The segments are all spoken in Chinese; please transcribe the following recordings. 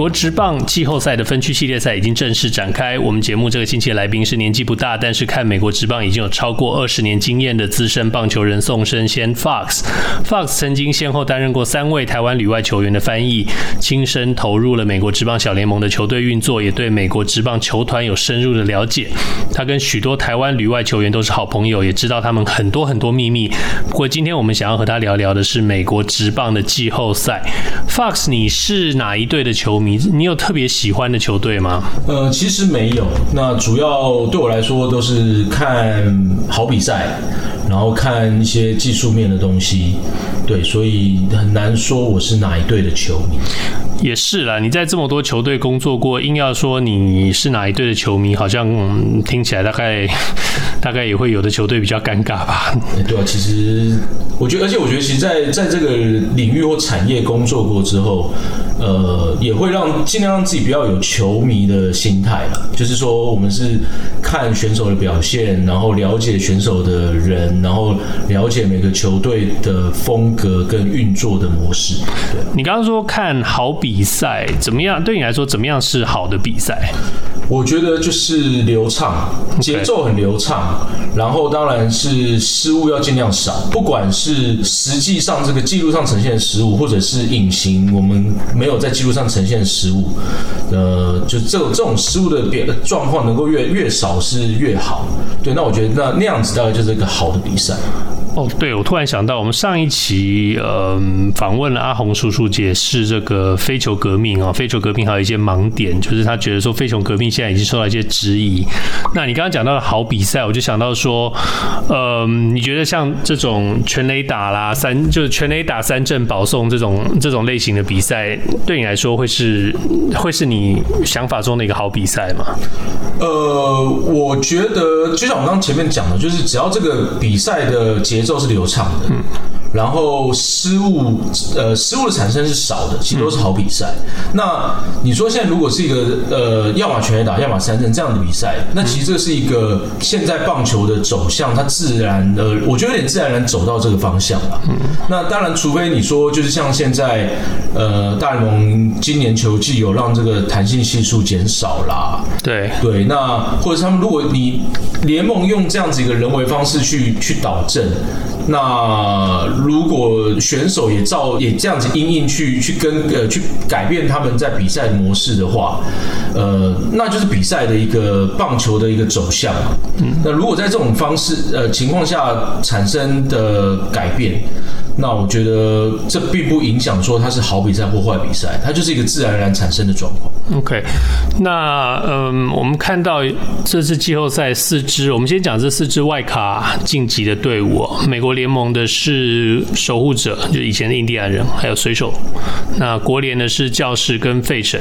国职棒季后赛的分区系列赛已经正式展开。我们节目这个星期的来宾是年纪不大，但是看美国职棒已经有超过二十年经验的资深棒球人宋生先 Fox。Fox 曾经先后担任过三位台湾旅外球员的翻译，亲身投入了美国职棒小联盟的球队运作，也对美国职棒球团有深入的了解。他跟许多台湾旅外球员都是好朋友，也知道他们很多很多秘密。不过今天我们想要和他聊聊的是美国职棒的季后赛。Fox，你是哪一队的球迷？你你有特别喜欢的球队吗？呃，其实没有。那主要对我来说都是看好比赛，然后看一些技术面的东西。对，所以很难说我是哪一队的球迷。也是啦，你在这么多球队工作过，硬要说你是哪一队的球迷，好像、嗯、听起来大概 大概也会有的球队比较尴尬吧？对啊，其实我觉得，而且我觉得，其实在在这个领域或产业工作过之后，呃，也会让尽量让自己不要有球迷的心态了。就是说，我们是看选手的表现，然后了解选手的人，然后了解每个球队的风格跟运作的模式。对，你刚刚说看好比。比赛怎么样？对你来说，怎么样是好的比赛？我觉得就是流畅，节奏很流畅，然后当然是失误要尽量少。不管是实际上这个记录上呈现的失误，或者是隐形我们没有在记录上呈现的失误，呃，就这种这种失误的变状况能够越越少是越好。对，那我觉得那那样子大概就是一个好的比赛。哦，对，我突然想到，我们上一期呃访问了阿红叔叔，解释这个非球革命啊，非球革命还有一些盲点，就是他觉得说非球革命现在已经受到一些质疑。那你刚刚讲到的好比赛，我就想到说，呃，你觉得像这种全垒打啦，三就是全垒打三振保送这种这种类型的比赛，对你来说会是会是你想法中的一个好比赛吗？呃，我觉得就像我刚刚前面讲的，就是只要这个比赛的节奏是流畅的，嗯，然后失误，呃，失误的产生是少的，其实都是好比赛。嗯、那你说现在如果是一个呃，要么全垒打，要么三振这样的比赛，那其实这是一个现在棒球的走向，它自然的，我觉得有点自然而然走到这个方向了。嗯，那当然，除非你说就是像现在，呃，大联盟今年球季有让这个弹性系数减少啦，对对，那或者他们如果你联盟用这样子一个人为方式去去导正。那如果选手也照也这样子硬硬去去跟呃去改变他们在比赛模式的话，呃，那就是比赛的一个棒球的一个走向。嗯，那如果在这种方式呃情况下产生的改变。那我觉得这并不影响说它是好比赛或坏比赛，它就是一个自然而然产生的状况。OK，那嗯，我们看到这次季后赛四支，我们先讲这四支外卡晋级的队伍。美国联盟的是守护者，就以前的印第安人，还有水手。那国联的是教士跟费城。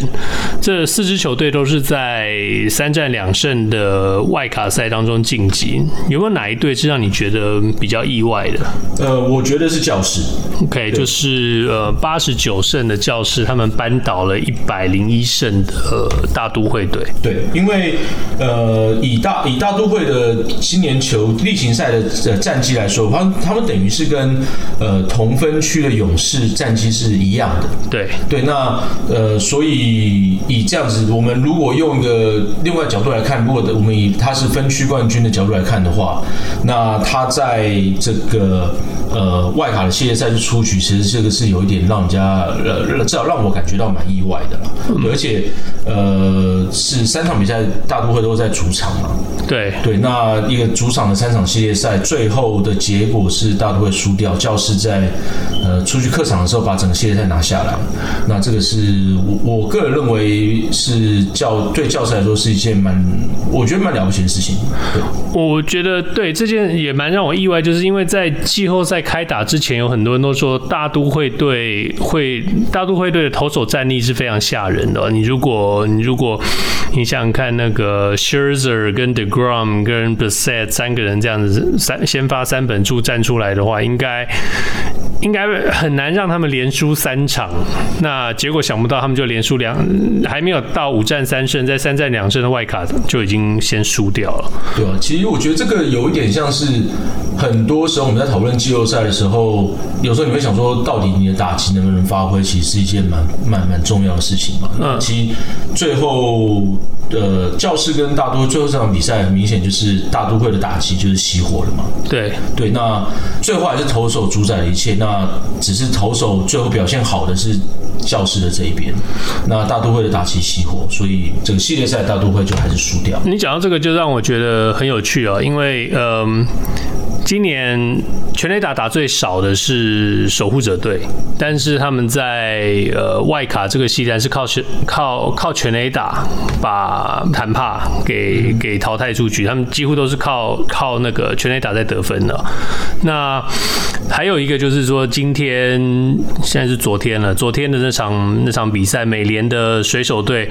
这四支球队都是在三战两胜的外卡赛当中晋级。有没有哪一队是让你觉得比较意外的？呃，我觉得是教士。OK，就是呃八十九胜的教室，他们扳倒了一百零一胜的、呃、大都会队。对，因为呃以大以大都会的今年球例行赛的呃战绩来说，他们他们等于是跟呃同分区的勇士战绩是一样的。对对，那呃所以以这样子，我们如果用一个另外角度来看，如果我们以他是分区冠军的角度来看的话，那他在这个呃外卡的。系列赛就出局，其实这个是有一点让人家呃，至少让我感觉到蛮意外的了。而且呃，是三场比赛大都会都在主场嘛。对对，那一个主场的三场系列赛，最后的结果是大都会输掉，教士在呃出去客场的时候把整个系列赛拿下来。那这个是我我个人认为是教对教士来说是一件蛮我觉得蛮了不起的事情。对，我觉得对这件也蛮让我意外，就是因为在季后赛开打之前有。很多人都说大都会队会大都会队的投手战力是非常吓人的。你如果你如果你想想看，那个 Scherzer 跟 Degrom 跟 Bassett 三个人这样子三先发三本柱站出来的话，应该应该很难让他们连输三场。那结果想不到他们就连输两，还没有到五战三胜，在三战两胜的外卡就已经先输掉了。对啊，其实我觉得这个有一点像是很多时候我们在讨论季后赛的时候，有时候你会想说，到底你的打击能不能发挥，其实是一件蛮蛮蛮重要的事情嘛。那，其实最后。呃，教室跟大都会最后这场比赛很明显就是大都会的打击就是熄火了嘛。对对，那最后还是投手主宰了一切。那只是投手最后表现好的是教室的这一边，那大都会的打击熄火，所以整个系列赛大都会就还是输掉。你讲到这个，就让我觉得很有趣哦，因为嗯。今年全垒打打最少的是守护者队，但是他们在呃外卡这个系列是靠全靠靠全垒打把坦帕给给淘汰出局，他们几乎都是靠靠那个全垒打在得分的。那还有一个就是说，今天现在是昨天了，昨天的那场那场比赛，美联的水手队，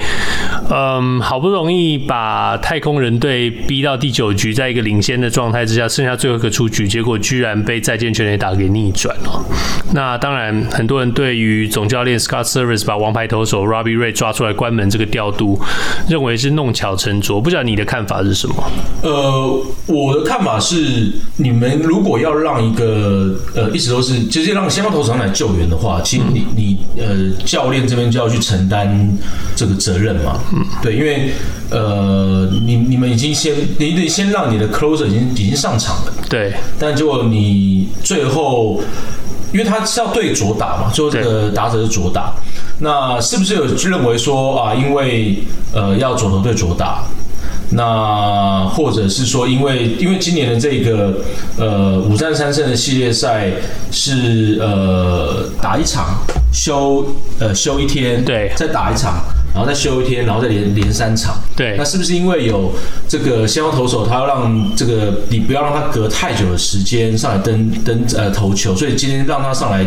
嗯，好不容易把太空人队逼到第九局，在一个领先的状态之下，剩下最后一个出局，结果居然被再见全垒打给逆转了。那当然，很多人对于总教练 Scott Service 把王牌投手 Robbie Ray 抓出来关门这个调度，认为是弄巧成拙。不知道你的看法是什么？呃，我的看法是，你们如果要让一个呃一直都是直接让先发投手上来救援的话，其实你你呃教练这边就要去承担这个责任嘛。嗯，对，因为呃你你们已经先你得先让你的 closer 已经已经上场了。对。但结果你最后，因为他是要对左打嘛，最后这个打者是左打，那是不是有认为说啊，因为呃要左投对左打，那或者是说因为因为今年的这个呃五战三胜的系列赛是呃打一场休呃休一天，对，再打一场。然后再休一天，然后再连连三场。对，那是不是因为有这个先发投手，他要让这个你不要让他隔太久的时间上来登登呃投球，所以今天让他上来。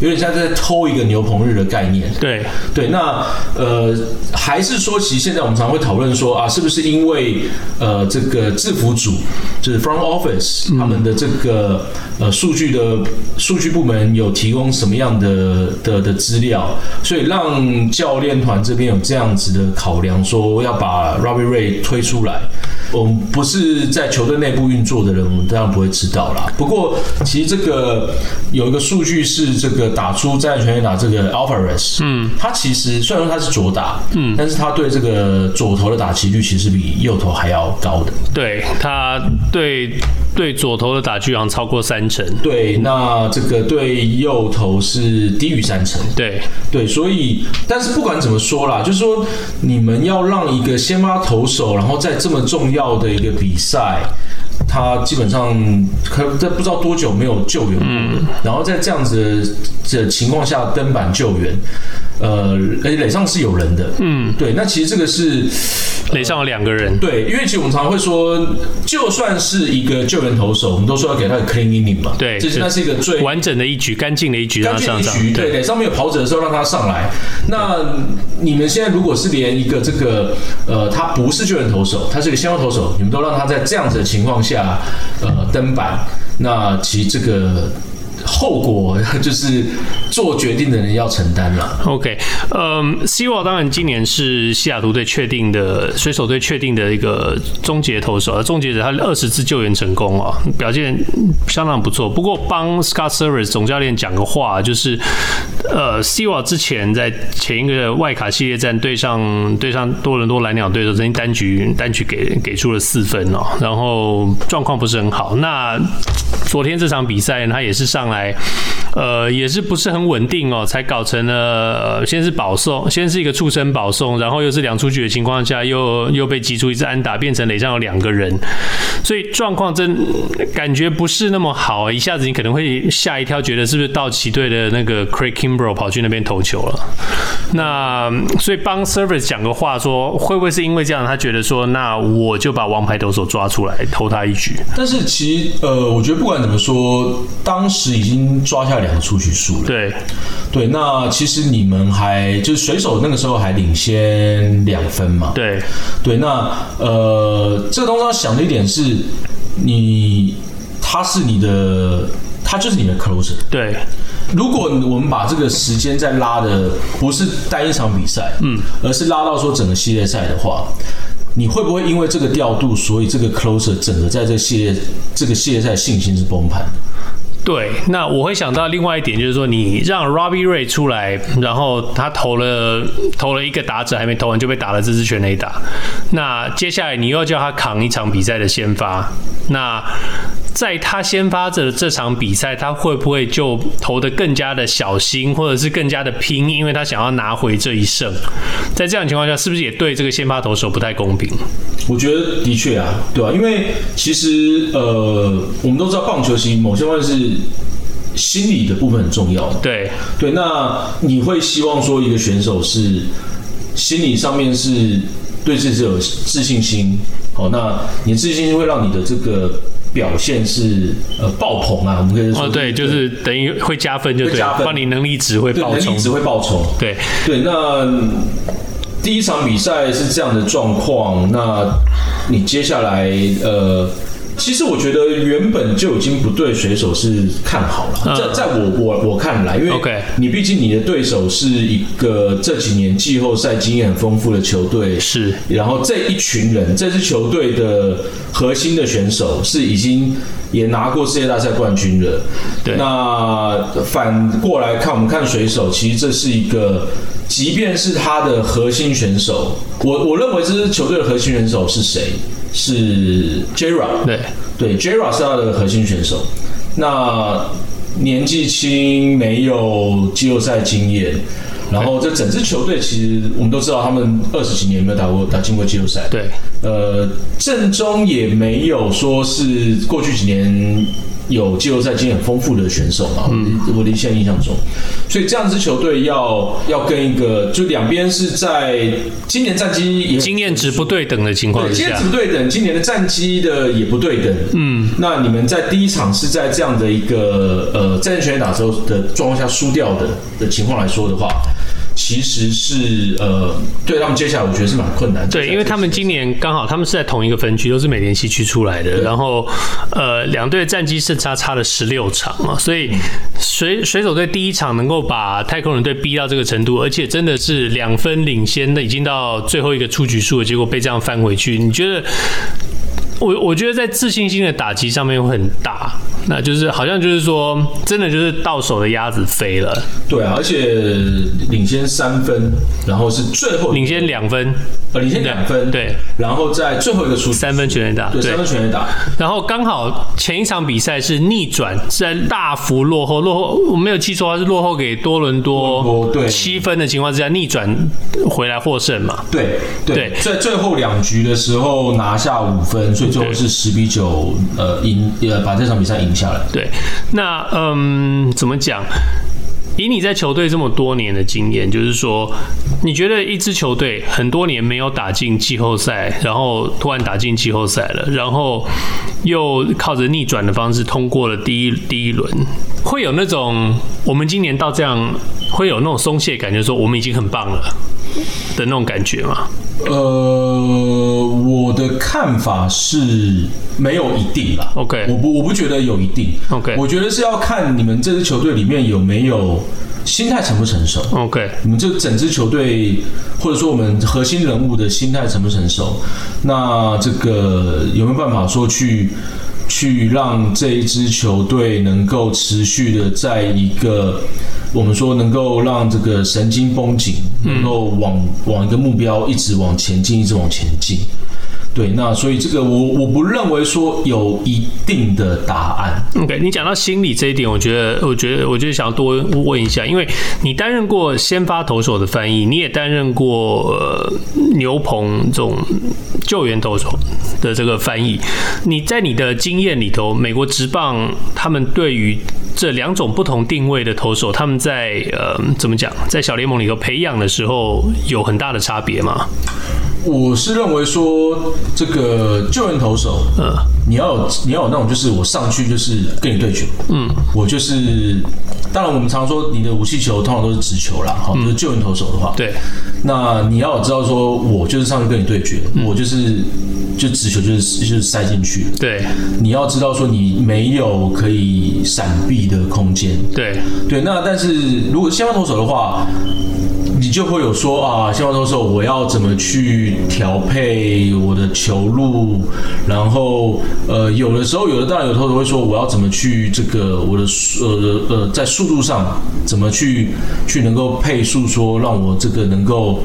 有点像在偷一个牛棚日的概念。对对，那呃，还是说，其实现在我们常会讨论说啊，是不是因为呃，这个制服组就是 front office 他们的这个呃数据的数据部门有提供什么样的的的资料，所以让教练团这边有这样子的考量，说要把 Robbie Ray 推出来。我们不是在球队内部运作的人，我们当然不会知道啦。不过，其实这个有一个数据是这个打出再见全垒打这个 Alvarez，嗯，他其实虽然说他是左打，嗯，但是他对这个左投的打击率其实比右投还要高的。对，他对对左投的打击好像超过三成。对，那这个对右投是低于三成。对对，所以但是不管怎么说啦，就是说你们要让一个先发投手，然后在这么重要要的一个比赛，他基本上可在不知道多久没有救援过，嗯，然后在这样子的情况下登板救援。呃，而且垒上是有人的，嗯，对，那其实这个是垒上有两个人，对，因为其实我们常常会说，就算是一个救援投手，我们都说要给他个 clean inning 嘛，对，这是那是一个最完整的一局，干净的一局，干净的一局，对，垒上没有跑者的时候让他上来。那你们现在如果是连一个这个呃，他不是救援投手，他是一个先发投手，你们都让他在这样子的情况下呃登板，那其实这个。后果就是做决定的人要承担了。OK，嗯，希沃当然今年是西雅图队确定的水手队确定的一个终结投手，终结者他二十次救援成功啊，表现相当不错。不过帮 Scott Service 总教练讲个话，就是呃，西沃之前在前一个外卡系列战对上对上多伦多蓝鸟队的时候，曾经单局单局给给出了四分哦，然后状况不是很好。那昨天这场比赛他也是上来。来，呃，也是不是很稳定哦，才搞成了，呃，先是保送，先是一个触身保送，然后又是两出局的情况下，又又被击出一支安打，变成垒上有两个人，所以状况真感觉不是那么好，一下子你可能会吓一跳，觉得是不是道奇队的那个 Craig Kimbrough 跑去那边投球了？那所以帮 Service 讲个话说，会不会是因为这样，他觉得说，那我就把王牌投手抓出来投他一局？但是其实，呃，我觉得不管怎么说，当时已经。经抓下两个出局数了。对，对，那其实你们还就是水手那个时候还领先两分嘛？对，对，那呃，这个东西要想的一点是，你他是你的，他就是你的 closer。对，如果我们把这个时间再拉的不是单一场比赛，嗯，而是拉到说整个系列赛的话。你会不会因为这个调度，所以这个 closer 整个在这系列这个系列赛信心是崩盘的？对，那我会想到另外一点，就是说你让 Robbie Ray 出来，然后他投了投了一个打者还没投完就被打了这支全垒打，那接下来你又要叫他扛一场比赛的先发，那。在他先发着这场比赛，他会不会就投的更加的小心，或者是更加的拼，因为他想要拿回这一胜？在这样的情况下，是不是也对这个先发投手不太公平？我觉得的确啊，对啊，因为其实呃，我们都知道棒球其实某些方面是心理的部分很重要。对对，那你会希望说一个选手是心理上面是对自己有自信心？好，那你的自信心会让你的这个。表现是呃爆棚啊，我们可以说哦，对，就是等于会加分，就对，帮你能力值会爆冲，能力值会爆冲，对对。那第一场比赛是这样的状况，那你接下来呃。其实我觉得原本就已经不对水手是看好了，在在我我我看来，因为你毕竟你的对手是一个这几年季后赛经验很丰富的球队，是，然后这一群人，这支球队的核心的选手是已经也拿过世界大赛冠军了，对，那反过来看，我们看水手，其实这是一个，即便是他的核心选手，我我认为这支球队的核心选手是谁？是 J-Rod，对对，J-Rod 是他的核心选手。那年纪轻，没有季后赛经验，然后这整支球队其实我们都知道，他们二十几年没有打过打进过季后赛。对，呃，正中也没有说是过去几年。有季后赛经验很丰富的选手嘛？嗯，我的现在印象中，所以这样支球队要要跟一个，就两边是在今年战绩也经验值不对等的情况下，经验值不对等，今年的战绩的也不对等。嗯，那你们在第一场是在这样的一个呃战全垒打之后的状况下输掉的的情况来说的话。其实是呃，对他们接下来我觉得是蛮困难的。对，因为他们今年刚好他们是在同一个分区，都是美联西区出来的，然后呃，两队的战绩胜差差了十六场啊，所以水水手队第一场能够把太空人队逼到这个程度，而且真的是两分领先的，已经到最后一个出局数了，结果被这样翻回去，你觉得？我我觉得在自信心的打击上面会很大，那就是好像就是说，真的就是到手的鸭子飞了。对啊，而且领先三分，然后是最后领先两分，呃，领先两分，对，然后在最后一个出三分全垒打，对，三分全垒打，然后刚好前一场比赛是逆转，是在大幅落后，落后我没有记错，他是落后给多伦多对。七分的情况之下逆转回来获胜嘛？对对，在最后两局的时候拿下五分，所以。最后是十比九，呃，赢，呃，把这场比赛赢对，那嗯，怎么讲？以你在球队这么多年的经验，就是说，你觉得一支球队很多年没有打进季后赛，然后突然打进季后赛了，然后又靠着逆转的方式通过了第一第一轮，会有那种我们今年到这样会有那种松懈感，就是说我们已经很棒了的那种感觉吗？呃，我的看法是没有一定啦。OK，我不我不觉得有一定。OK，我觉得是要看你们这支球队里面有没有心态成不成熟。OK，你们这整支球队或者说我们核心人物的心态成不成熟？那这个有没有办法说去去让这一支球队能够持续的在一个。我们说能够让这个神经绷紧，能够往往一个目标一直往前进，一直往前进。对，那所以这个我我不认为说有一定的答案。OK，你讲到心理这一点，我觉得，我觉得，我觉得想要多问一下，因为你担任过先发投手的翻译，你也担任过、呃、牛棚这种救援投手的这个翻译。你在你的经验里头，美国职棒他们对于这两种不同定位的投手，他们在呃怎么讲，在小联盟里头培养的时候有很大的差别吗？我是认为说，这个救援投手，嗯，你要有你要有那种，就是我上去就是跟你对决，嗯，我就是，当然我们常说你的武器球通常都是直球啦，哈、嗯，就是救援投手的话，对，那你要知道说，我就是上去跟你对决，嗯、我就是就直球就是就是塞进去，对，你要知道说你没有可以闪避的空间，对，对，那但是如果先发投手的话。你就会有说啊，先发投手我要怎么去调配我的球路，然后呃，有的时候有的当然有投手会说我要怎么去这个我的呃呃在速度上怎么去去能够配速，说让我这个能够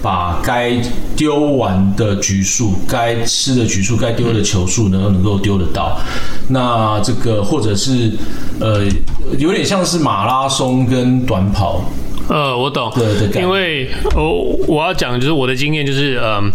把该丢完的局数、该吃的局数、该丢的球数能够能够丢得到。那这个或者是呃有点像是马拉松跟短跑。呃，我懂，因为我我要讲就是我的经验就是，嗯，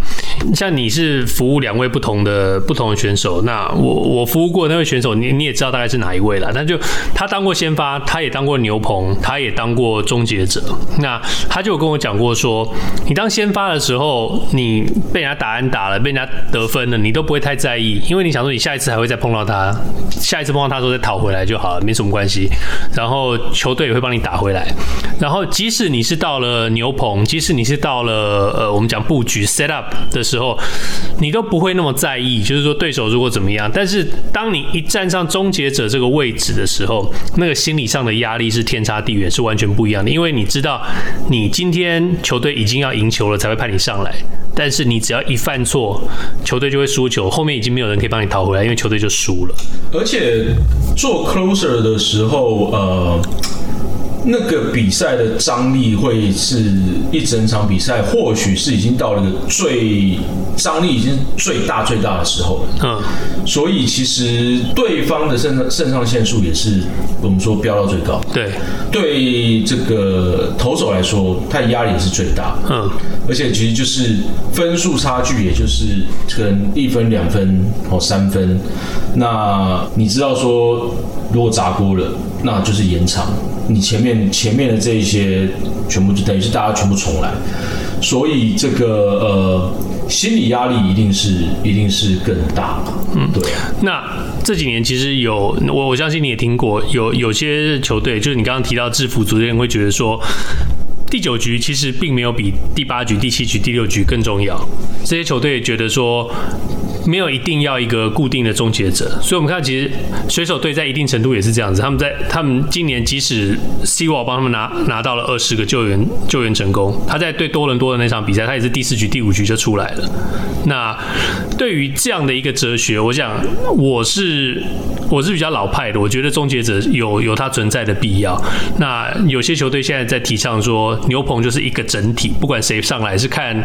像你是服务两位不同的不同的选手，那我我服务过那位选手，你你也知道大概是哪一位了，那就他当过先发，他也当过牛棚，他也当过终结者，那他就有跟我讲过说，你当先发的时候，你被人家打安打了，被人家得分了，你都不会太在意，因为你想说你下一次还会再碰到他，下一次碰到他时候再讨回来就好了，没什么关系，然后球队也会帮你打回来，然后。即即使你是到了牛棚，即使你是到了呃，我们讲布局 set up 的时候，你都不会那么在意，就是说对手如果怎么样。但是当你一站上终结者这个位置的时候，那个心理上的压力是天差地远，是完全不一样的。因为你知道，你今天球队已经要赢球了，才会派你上来。但是你只要一犯错，球队就会输球，后面已经没有人可以帮你讨回来，因为球队就输了。而且做 closer 的时候，呃。那个比赛的张力会是一整场比赛，或许是已经到了一个最张力已经最大最大的时候了。嗯，所以其实对方的肾上肾上腺素也是我们说飙到最高。对，对这个投手来说，他的压力也是最大。嗯，而且其实就是分数差距，也就是可能一分、两分或三分。那你知道说，如果砸锅了，那就是延长。你前面前面的这一些全部就等于是大家全部重来，所以这个呃心理压力一定是一定是更大。嗯，对。那这几年其实有我我相信你也听过，有有些球队就是你刚刚提到制服组的人会觉得说，第九局其实并没有比第八局、第七局、第六局更重要。这些球队觉得说。没有一定要一个固定的终结者，所以我们看，其实水手队在一定程度也是这样子。他们在他们今年即使 Sewald 帮他们拿拿到了二十个救援救援成功，他在对多伦多的那场比赛，他也是第四局第五局就出来了。那对于这样的一个哲学，我想我是我是比较老派的，我觉得终结者有有它存在的必要。那有些球队现在在提倡说牛棚就是一个整体，不管谁上来是看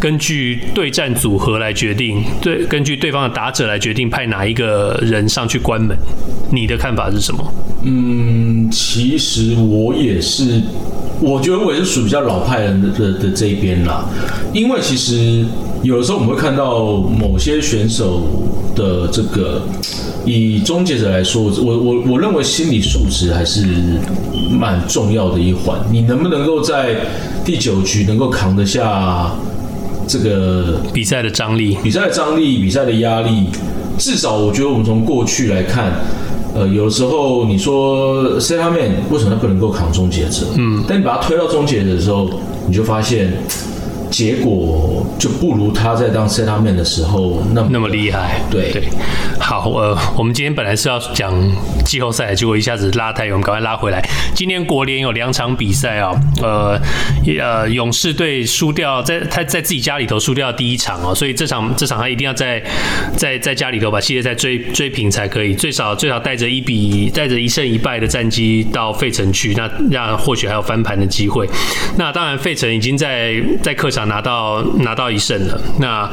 根据对战组合来决定，对根据。对方的打者来决定派哪一个人上去关门，你的看法是什么？嗯，其实我也是，我觉得我也是属于比较老派人的的，的这一边啦。因为其实有的时候我们会看到某些选手的这个，以终结者来说，我我我认为心理素质还是蛮重要的一环。你能不能够在第九局能够扛得下？这个比赛的张力，比赛的张力，比赛的压力，至少我觉得我们从过去来看，呃，有的时候你说 center man 为什么他不能够扛终结者？嗯，但你把他推到终结者的时候，你就发现。结果就不如他在当 set up man 的时候那么那么厉害。对对，好，呃，我们今天本来是要讲季后赛，结果一下子拉太远，我们赶快拉回来。今天国联有两场比赛啊，呃，呃，勇士队输掉，在他在自己家里头输掉第一场哦，所以这场这场他一定要在在在家里头把系列赛追追平才可以，最少最少带着一比带着一胜一败的战绩到费城去，那那或许还有翻盘的机会。那当然，费城已经在在客场。想拿到拿到一胜了，那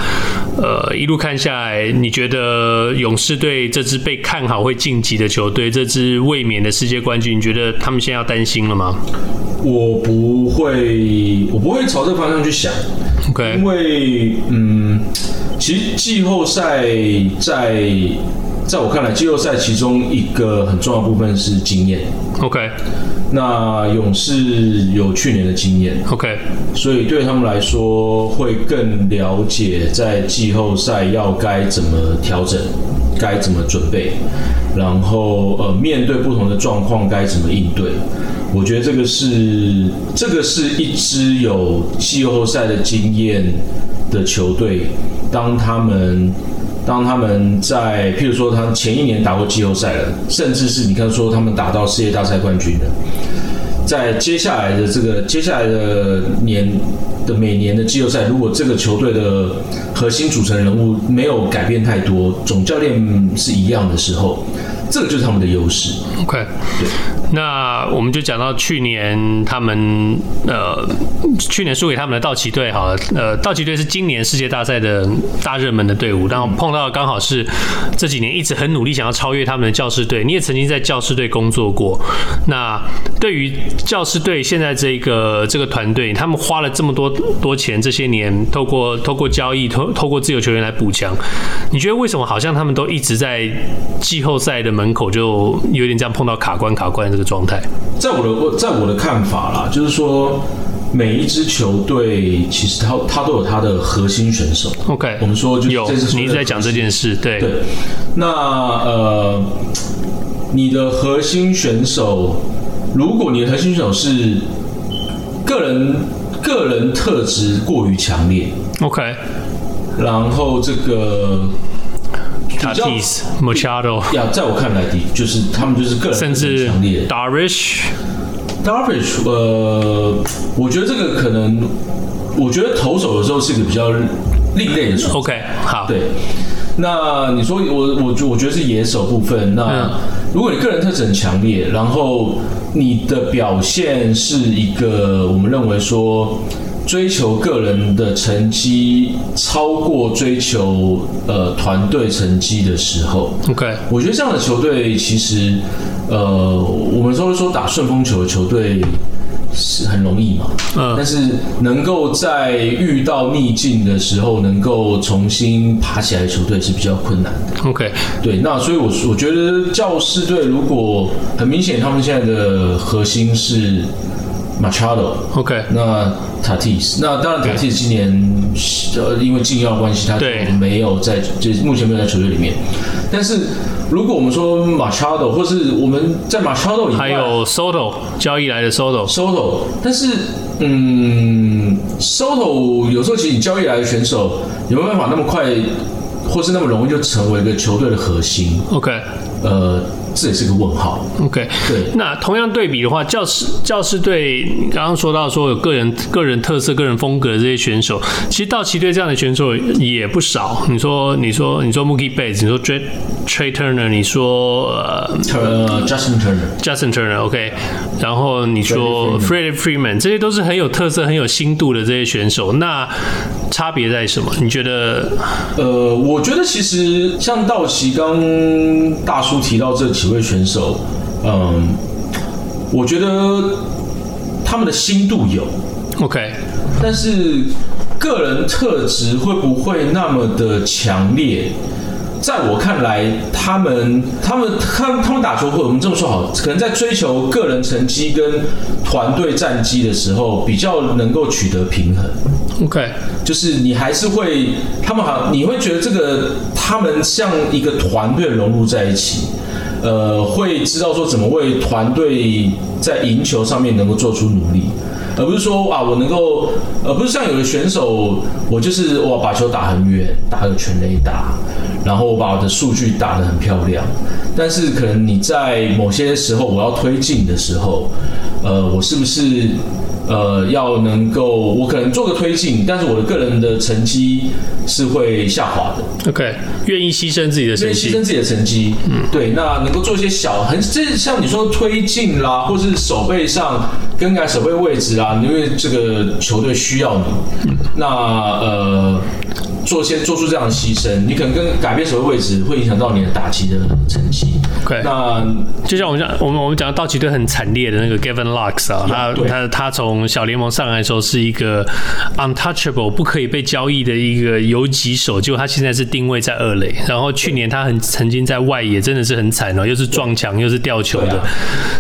呃一路看下来，你觉得勇士队这支被看好会晋级的球队，这支卫冕的世界冠军，你觉得他们现在要担心了吗？我不会，我不会朝这个方向去想。OK，因为嗯，其实季后赛在在我看来，季后赛其中一个很重要的部分是经验。OK，那勇士有去年的经验。OK，所以对他们来说会更了解在季后赛要该怎么调整，该怎么准备，然后呃面对不同的状况该怎么应对。我觉得这个是这个是一支有季后赛的经验的球队，当他们当他们在譬如说他前一年打过季后赛了，甚至是你看说他们打到世界大赛冠军了，在接下来的这个接下来的年的每年的季后赛，如果这个球队的核心组成人物没有改变太多，总教练是一样的时候。这个就是他们的优势。OK，对。那我们就讲到去年他们呃，去年输给他们的道奇队好了，呃，道奇队是今年世界大赛的大热门的队伍，然后碰到的刚好是这几年一直很努力想要超越他们的教师队。你也曾经在教师队工作过。那对于教师队现在这个这个团队，他们花了这么多多钱，这些年透过透过交易，透透过自由球员来补强，你觉得为什么好像他们都一直在季后赛的门口就有点这样碰到卡关卡关的这个状态，在我的在我的看法啦，就是说每一支球队其实他他都有他的核心选手。OK，我们说就有你一直在讲这件事，对对。那呃，你的核心选手，如果你的核心选手是个人个人特质过于强烈，OK，然后这个。Tatis Machado 呀，在我看来的，就是他们就是个人甚至强烈。Darvish，Darvish，呃，我觉得这个可能，我觉得投手的时候是一个比较另类的。OK，好，对。那你说我我我觉得是野手部分。那如果你个人特质很强烈，然后你的表现是一个我们认为说。追求个人的成绩超过追求呃团队成绩的时候，OK，我觉得这样的球队其实呃，我们说说打顺风球的球队是很容易嘛，嗯，但是能够在遇到逆境的时候能够重新爬起来的球队是比较困难的，OK，对，那所以我我觉得教士队如果很明显他们现在的核心是 Machado，OK，那。Tatis，那当然，Tatis 今年呃因为禁药关系，他没有在，就目前没有在球队里面。但是如果我们说 Machado，或是我们在 Machado 以外，还有 Soto 交易来的 Soto，Soto，但是嗯，Soto 有时候其实你交易来的选手有没有办法那么快，或是那么容易就成为一个球队的核心？OK，呃。这也是个问号。OK，对。那同样对比的话，教师教师队刚刚说到说有个人个人特色、个人风格的这些选手，其实道奇队这样的选手也不少。你说，你说，你说 Mookie Betts，你说 Trey Trey Turner，你说呃 Justin Turner，Justin Turner，OK。然后你说 Freddie Freeman，这些都是很有特色、很有新度的这些选手。那差别在什么？你觉得？呃，我觉得其实像道奇刚大叔提到这几位选手，嗯，我觉得他们的新度有，OK，但是个人特质会不会那么的强烈？在我看来，他们、他们、他、他们打球会，我们这么说好，可能在追求个人成绩跟团队战绩的时候，比较能够取得平衡。OK，就是你还是会，他们好，你会觉得这个他们像一个团队融入在一起，呃，会知道说怎么为团队在赢球上面能够做出努力。而不是说啊，我能够，而不是像有的选手，我就是我把球打很远，打个全垒打，然后我把我的数据打得很漂亮，但是可能你在某些时候我要推进的时候，呃，我是不是？呃，要能够，我可能做个推进，但是我的个人的成绩是会下滑的。OK，愿意牺牲自己的成绩，牺牲自己的成绩，嗯，对，那能够做一些小，很这像你说推进啦，或是手背上更改手背位置啦，因为这个球队需要你，嗯、那呃。做些做出这样的牺牲，你可能跟改变守备位置会影响到你的打击的成绩。对，那就像我们讲，我们我们讲道奇队很惨烈的那个 Gavin Lux 啊，他他他从小联盟上来的时候是一个 untouchable 不可以被交易的一个游击手，结果他现在是定位在二垒，然后去年他很曾经在外野真的是很惨哦，又是撞墙又是吊球的，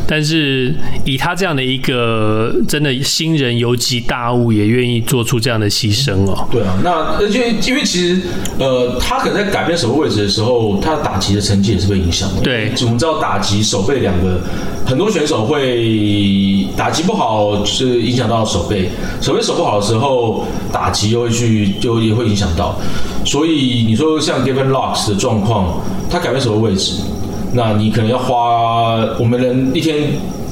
但是以他这样的一个真的新人游击大物，也愿意做出这样的牺牲哦。对啊，那而且因为其实呃，他可能在改变守备位置的时候，他的打击的成绩也是被影响的。对，我们知道打击守备两个，很多选手会打击不好，是影响到守备，守备守不好的时候，打击又会去就也会影响到。所以你说像 Given Locks 的状况，他改变守备位置，那你可能要花我们人一天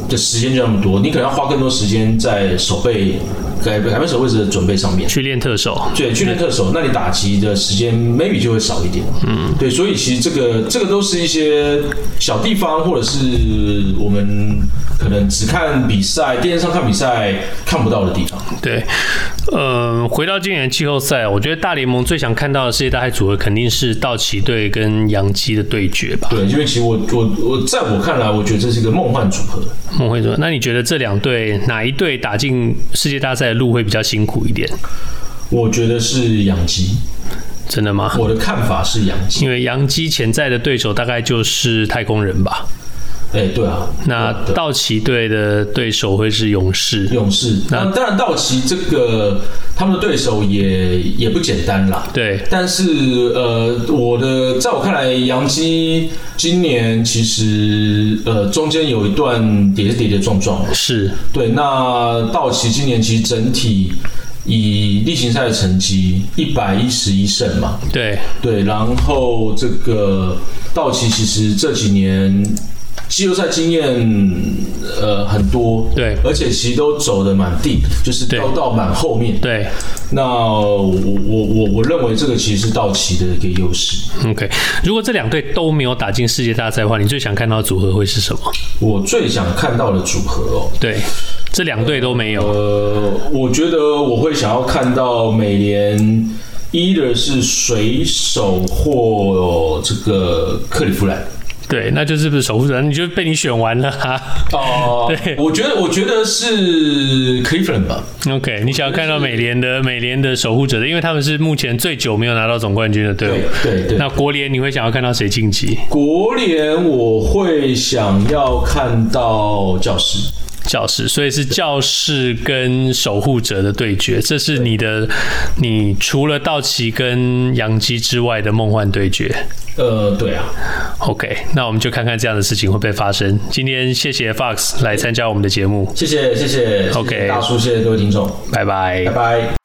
的时间就那么多，你可能要花更多时间在守备。改改变守位置的准备上面，去练特守，对，去练特守，那你打击的时间 maybe 就会少一点，嗯，对，所以其实这个这个都是一些小地方，或者是我们可能只看比赛，电视上看比赛看不到的地方。对，呃，回到今年季后赛，我觉得大联盟最想看到的世界大赛组合肯定是道奇队跟洋基的对决吧？对，因为其实我我我在我看来，我觉得这是一个梦幻组合。梦幻组合，那你觉得这两队哪一队打进世界大赛的路会比较辛苦一点？我觉得是洋基，真的吗？我的看法是洋基，因为洋基潜在的对手大概就是太空人吧。哎、欸，对啊，那道奇队的对手会是勇士。勇士，那当然，道奇这个他们的对手也也不简单啦。对，但是呃，我的在我看来，杨基今年其实呃中间有一段跌跌跌撞撞。是对，那道奇今年其实整体以例行赛的成绩一百一十一胜嘛。对对，然后这个道奇其实这几年。季后赛经验呃很多，对，而且其实都走的蛮 deep，就是都到蛮后面。对，那我我我我认为这个其实是道奇的一个优势。OK，如果这两队都没有打进世界大赛的话，你最想看到的组合会是什么？我最想看到的组合哦，对，这两队都没有。呃，我觉得我会想要看到美联，either 是水手或这个克利夫兰。对，那就是不是守护者，你就被你选完了哈。哦，对，我觉得我觉得是 Cleveland 吧。OK，你想要看到美联的美联的守护者的，因为他们是目前最久没有拿到总冠军的队伍。对对对。那国联你会想要看到谁晋级？国联我会想要看到教士。教室，所以是教室跟守护者的对决，这是你的，你除了道奇跟杨基之外的梦幻对决。呃，对啊。OK，那我们就看看这样的事情会不会发生。今天谢谢 Fox 来参加我们的节目，谢谢谢谢，OK，大叔，谢谢各位听众，拜拜，拜拜。